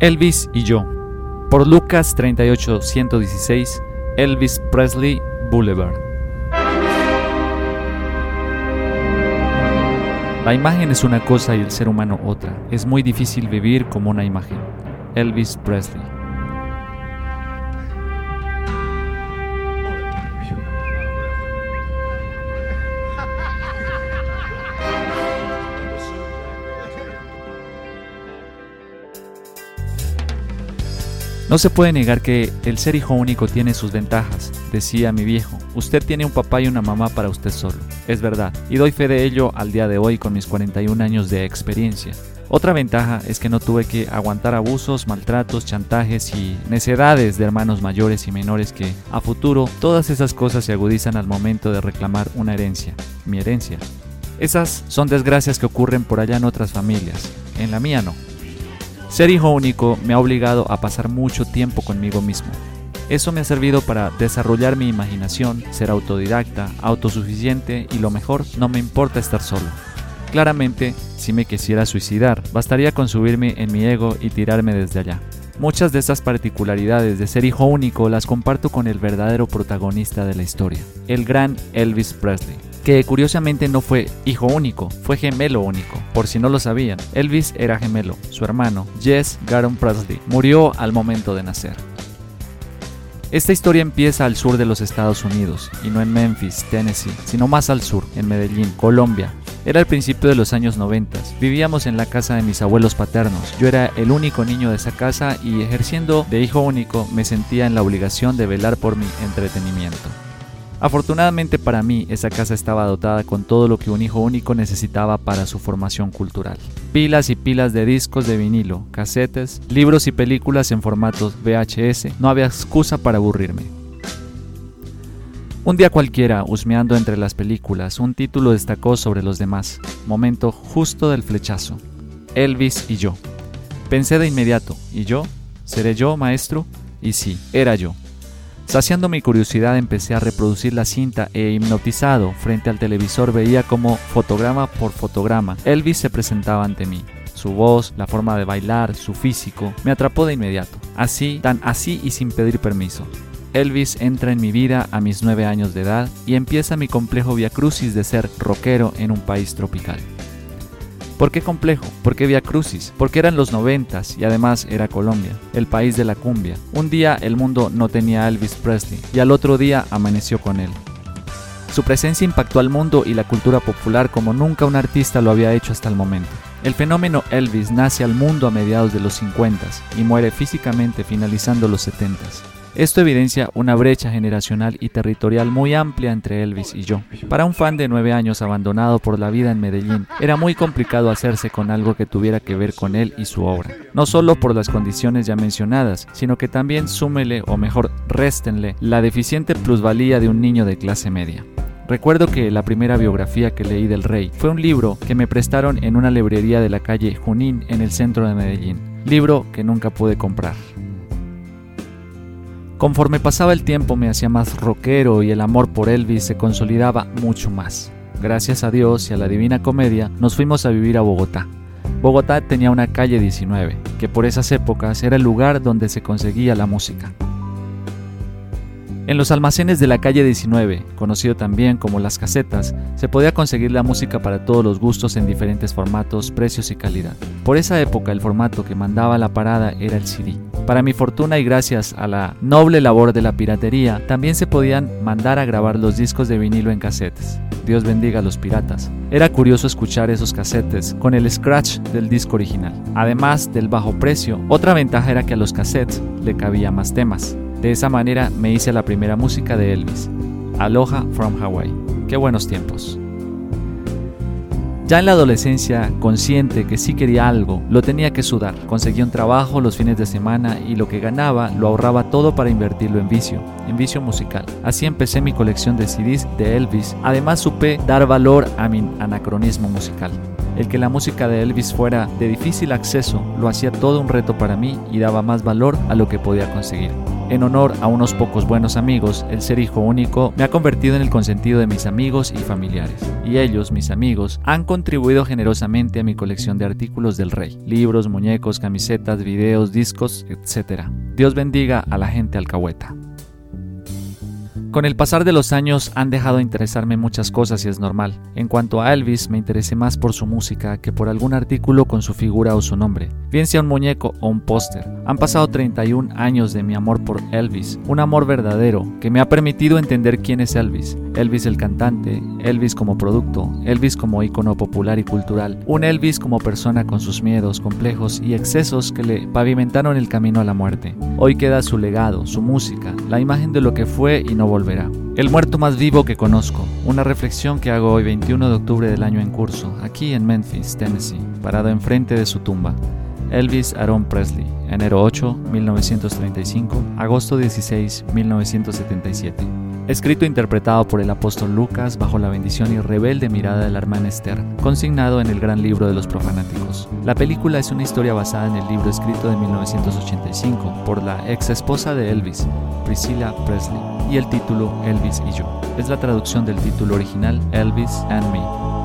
Elvis y yo, por Lucas 38116, Elvis Presley Boulevard. La imagen es una cosa y el ser humano otra. Es muy difícil vivir como una imagen. Elvis Presley. No se puede negar que el ser hijo único tiene sus ventajas, decía mi viejo. Usted tiene un papá y una mamá para usted solo. Es verdad, y doy fe de ello al día de hoy con mis 41 años de experiencia. Otra ventaja es que no tuve que aguantar abusos, maltratos, chantajes y necedades de hermanos mayores y menores que, a futuro, todas esas cosas se agudizan al momento de reclamar una herencia, mi herencia. Esas son desgracias que ocurren por allá en otras familias, en la mía no. Ser hijo único me ha obligado a pasar mucho tiempo conmigo mismo. Eso me ha servido para desarrollar mi imaginación, ser autodidacta, autosuficiente y lo mejor, no me importa estar solo. Claramente, si me quisiera suicidar, bastaría con subirme en mi ego y tirarme desde allá. Muchas de estas particularidades de ser hijo único las comparto con el verdadero protagonista de la historia, el gran Elvis Presley que curiosamente no fue hijo único, fue gemelo único. Por si no lo sabían, Elvis era gemelo. Su hermano, Jess Garon Presley, murió al momento de nacer. Esta historia empieza al sur de los Estados Unidos, y no en Memphis, Tennessee, sino más al sur, en Medellín, Colombia. Era el principio de los años 90. Vivíamos en la casa de mis abuelos paternos. Yo era el único niño de esa casa y ejerciendo de hijo único me sentía en la obligación de velar por mi entretenimiento. Afortunadamente para mí, esa casa estaba dotada con todo lo que un hijo único necesitaba para su formación cultural. Pilas y pilas de discos de vinilo, casetes, libros y películas en formatos VHS. No había excusa para aburrirme. Un día cualquiera, husmeando entre las películas, un título destacó sobre los demás. Momento justo del flechazo. Elvis y yo. Pensé de inmediato, ¿y yo? ¿Seré yo, maestro? Y sí, era yo. Saciando mi curiosidad empecé a reproducir la cinta e hipnotizado frente al televisor veía como fotograma por fotograma Elvis se presentaba ante mí. Su voz, la forma de bailar, su físico, me atrapó de inmediato. Así, tan así y sin pedir permiso. Elvis entra en mi vida a mis nueve años de edad y empieza mi complejo viacrucis de ser rockero en un país tropical. ¿Por qué complejo? ¿Por qué Via Crucis? Porque eran los noventas y además era Colombia, el país de la cumbia. Un día el mundo no tenía a Elvis Presley y al otro día amaneció con él. Su presencia impactó al mundo y la cultura popular como nunca un artista lo había hecho hasta el momento. El fenómeno Elvis nace al mundo a mediados de los 50 y muere físicamente finalizando los 70. Esto evidencia una brecha generacional y territorial muy amplia entre Elvis y yo. Para un fan de nueve años abandonado por la vida en Medellín, era muy complicado hacerse con algo que tuviera que ver con él y su obra. No solo por las condiciones ya mencionadas, sino que también súmele o mejor réstenle la deficiente plusvalía de un niño de clase media. Recuerdo que la primera biografía que leí del rey fue un libro que me prestaron en una librería de la calle Junín en el centro de Medellín, libro que nunca pude comprar. Conforme pasaba el tiempo me hacía más rockero y el amor por Elvis se consolidaba mucho más. Gracias a Dios y a la Divina Comedia nos fuimos a vivir a Bogotá. Bogotá tenía una calle 19, que por esas épocas era el lugar donde se conseguía la música. En los almacenes de la calle 19, conocido también como las casetas, se podía conseguir la música para todos los gustos en diferentes formatos, precios y calidad. Por esa época el formato que mandaba la parada era el CD. Para mi fortuna y gracias a la noble labor de la piratería, también se podían mandar a grabar los discos de vinilo en casetes. Dios bendiga a los piratas. Era curioso escuchar esos casetes con el scratch del disco original. Además del bajo precio, otra ventaja era que a los cassettes le cabía más temas. De esa manera me hice la primera música de Elvis, Aloha from Hawaii. Qué buenos tiempos. Ya en la adolescencia, consciente que sí quería algo, lo tenía que sudar. Conseguía un trabajo los fines de semana y lo que ganaba lo ahorraba todo para invertirlo en vicio, en vicio musical. Así empecé mi colección de CDs de Elvis. Además supe dar valor a mi anacronismo musical. El que la música de Elvis fuera de difícil acceso lo hacía todo un reto para mí y daba más valor a lo que podía conseguir. En honor a unos pocos buenos amigos, el ser hijo único me ha convertido en el consentido de mis amigos y familiares. Y ellos, mis amigos, han contribuido generosamente a mi colección de artículos del rey. Libros, muñecos, camisetas, videos, discos, etc. Dios bendiga a la gente alcahueta. Con el pasar de los años han dejado de interesarme muchas cosas y es normal. En cuanto a Elvis, me interesé más por su música que por algún artículo con su figura o su nombre, bien sea un muñeco o un póster. Han pasado 31 años de mi amor por Elvis, un amor verdadero que me ha permitido entender quién es Elvis. Elvis el cantante, Elvis como producto, Elvis como icono popular y cultural, un Elvis como persona con sus miedos, complejos y excesos que le pavimentaron el camino a la muerte. Hoy queda su legado, su música, la imagen de lo que fue y no el muerto más vivo que conozco, una reflexión que hago hoy 21 de octubre del año en curso, aquí en Memphis, Tennessee, parado enfrente de su tumba. Elvis Aaron Presley, enero 8, 1935, agosto 16, 1977 escrito e interpretado por el apóstol Lucas bajo la bendición y rebelde mirada de la hermana Esther, consignado en el gran libro de los profanáticos. La película es una historia basada en el libro escrito de 1985 por la ex esposa de Elvis, Priscilla Presley, y el título Elvis y yo. Es la traducción del título original Elvis and Me